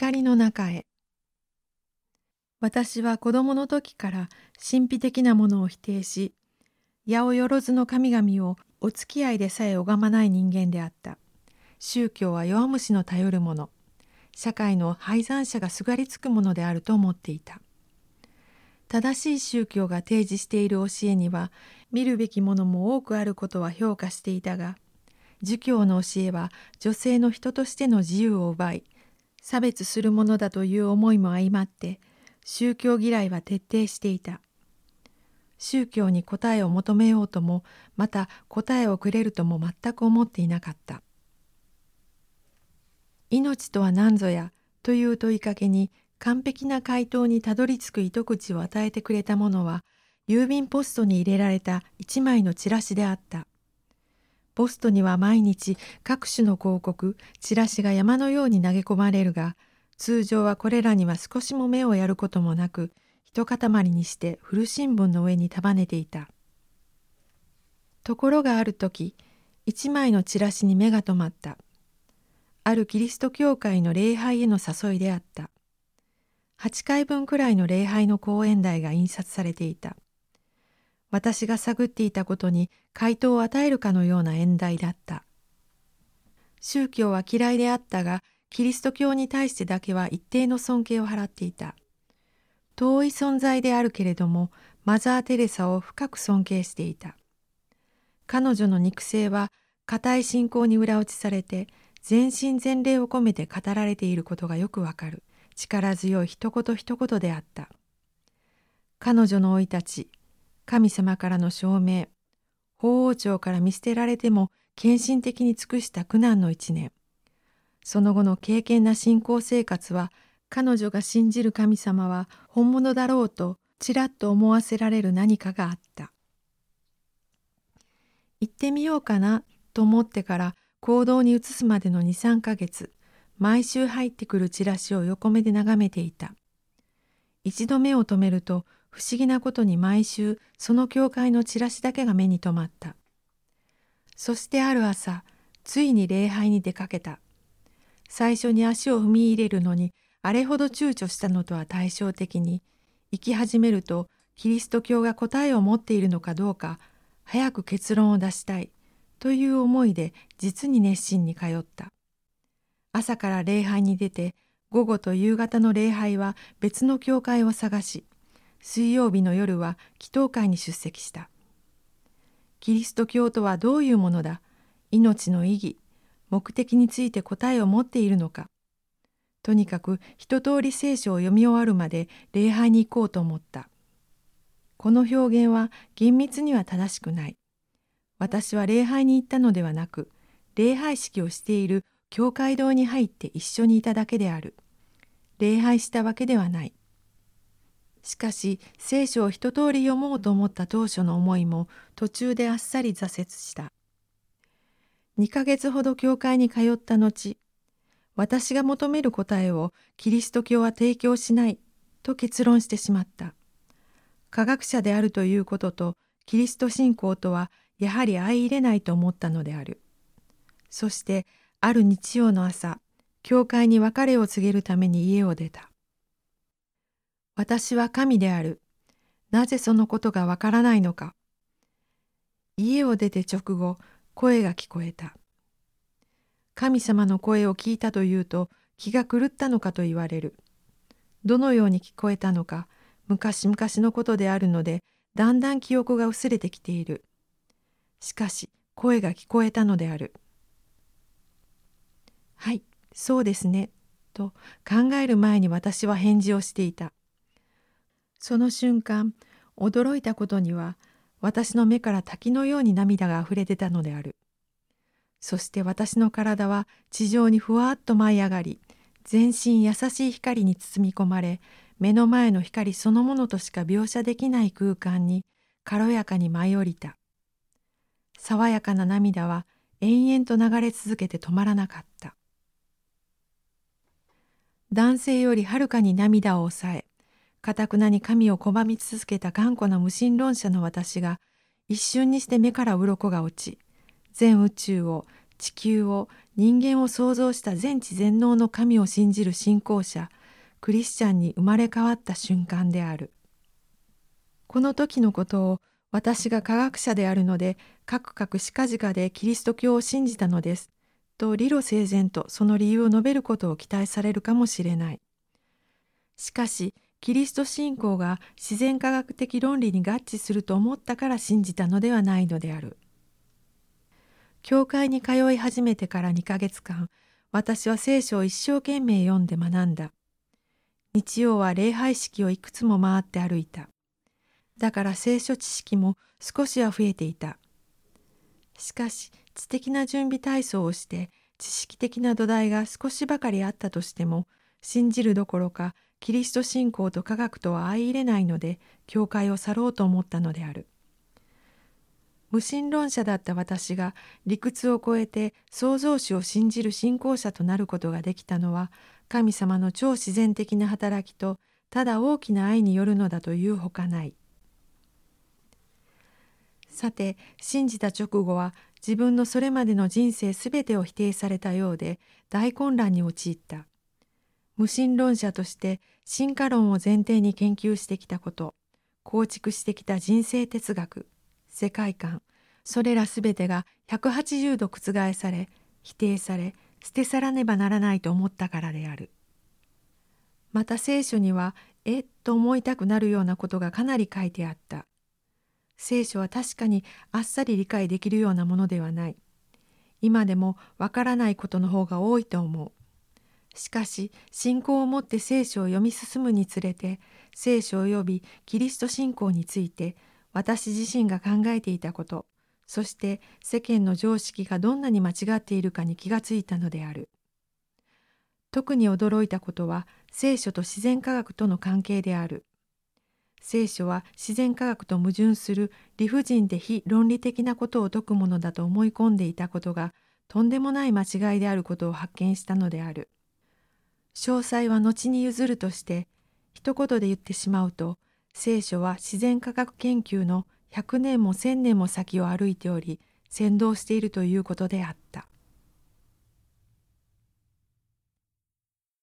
光の中へ。私は子供の時から神秘的なものを否定し八百万の神々をお付き合いでさえ拝まない人間であった。宗教は弱虫の頼るもの。社会の敗残者がすがりつくものであると思っていた。正しい宗教が提示している教えには見るべきものも多くあることは評価していたが儒教の教えは女性の人としての自由を奪い差別するものだという思いも相まって宗教嫌いは徹底していた。宗教に答えを求めようともまた答えをくれるとも全く思っていなかった。命とは何ぞやという問いかけに完璧な回答にたどり着く糸口を与えてくれたものは郵便ポストに入れられた一枚のチラシであった。ポストには毎日各種の広告チラシが山のように投げ込まれるが通常はこれらには少しも目をやることもなく一塊にして古新聞の上に束ねていた。ところがある時一枚のチラシに目が留まった。あるキリスト教会の礼拝への誘いであった。8回分くらいの礼拝の講演題が印刷されていた。私が探っていたことに回答を与えるかのような演題だった。宗教は嫌いであったが、キリスト教に対してだけは一定の尊敬を払っていた。遠い存在であるけれども、マザー・テレサを深く尊敬していた。彼女の肉声は固い信仰に裏打ちされて、全身全霊を込めて語られていることがよくわかる力強い一言一言であった。彼女の生い立ち、神様からの証明、法王朝から見捨てられても献身的に尽くした苦難の一年。その後の敬虔な信仰生活は、彼女が信じる神様は本物だろうとちらっと思わせられる何かがあった。行ってみようかなと思ってから行動に移すまでの2、3ヶ月、毎週入ってくるチラシを横目で眺めていた。一度目を止めると不思議なことに毎週その教会のチラシだけが目に留まった。そしてある朝、ついに礼拝に出かけた。最初に足を踏み入れるのにあれほど躊躇したのとは対照的に、行き始めるとキリスト教が答えを持っているのかどうか、早く結論を出したいという思いで実に熱心に通った。朝から礼拝に出て、午後と夕方の礼拝は別の教会を探し、水曜日の夜は祈祷会に出席した。キリスト教とはどういうものだ？命の意義、目的について答えを持っているのか。とにかく一通り聖書を読み終わるまで礼拝に行こうと思った。この表現は厳密には正しくない。私は礼拝に行ったのではなく、礼拝式をしている教会堂に入って一緒にいただけである。礼拝したわけではない。しかし聖書を一通り読もうと思った当初の思いも途中であっさり挫折した。2ヶ月ほど教会に通った後、私が求める答えをキリスト教は提供しないと結論してしまった。科学者であるということとキリスト信仰とはやはり相入れないと思ったのである。そしてある日曜の朝、教会に別れを告げるために家を出た。私は神である。なぜそのことがわからないのか。家を出て直後、声が聞こえた。神様の声を聞いたというと気が狂ったのかと言われる。どのように聞こえたのか、昔々のことであるので、だんだん記憶が薄れてきている。しかし、声が聞こえたのである。はい、そうですね。と考える前に私は返事をしていた。その瞬間驚いたことには私の目から滝のように涙があふれ出たのである。そして私の体は地上にふわっと舞い上がり全身優しい光に包み込まれ目の前の光そのものとしか描写できない空間に軽やかに舞い降りた。爽やかな涙は延々と流れ続けて止まらなかった。男性よりはるかに涙を抑えかたくなに神を拒み続けた頑固な無神論者の私が一瞬にして目から鱗が落ち全宇宙を地球を人間を創造した全知全能の神を信じる信仰者クリスチャンに生まれ変わった瞬間である。この時のことを私が科学者であるのでかくかくしかじかでキリスト教を信じたのですと理路整然とその理由を述べることを期待されるかもしれない。しかしキリスト信仰が自然科学的論理に合致すると思ったから信じたのではないのである。教会に通い始めてから2ヶ月間、私は聖書を一生懸命読んで学んだ。日曜は礼拝式をいくつも回って歩いた。だから聖書知識も少しは増えていた。しかし、知的な準備体操をして、知識的な土台が少しばかりあったとしても、信じるどころか、キリスト信仰と科学とは相入れないので、教会を去ろうと思ったのである。無神論者だった私が理屈を超えて創造主を信じる信仰者となることができたのは神様の超自然的な働きとただ大きな愛によるのだというほかない。さて信じた直後は自分のそれまでの人生すべてを否定されたようで大混乱に陥った。無神論者として進化論を前提に研究してきたこと構築してきた人生哲学世界観それらすべてが180度覆され否定され捨て去らねばならないと思ったからである。また聖書にはえっと思いたくなるようなことがかなり書いてあった。聖書は確かにあっさり理解できるようなものではない。今でもわからないことの方が多いと思う。しかし信仰を持って聖書を読み進むにつれて聖書及びキリスト信仰について私自身が考えていたことそして世間の常識がどんなに間違っているかに気がついたのである。特に驚いたことは聖書と自然科学との関係である。聖書は自然科学と矛盾する理不尽で非論理的なことを説くものだと思い込んでいたことがとんでもない間違いであることを発見したのである。詳細は後に譲るとして一言で言ってしまうと聖書は自然科学研究の100年も1000年も先を歩いており先導しているということであった。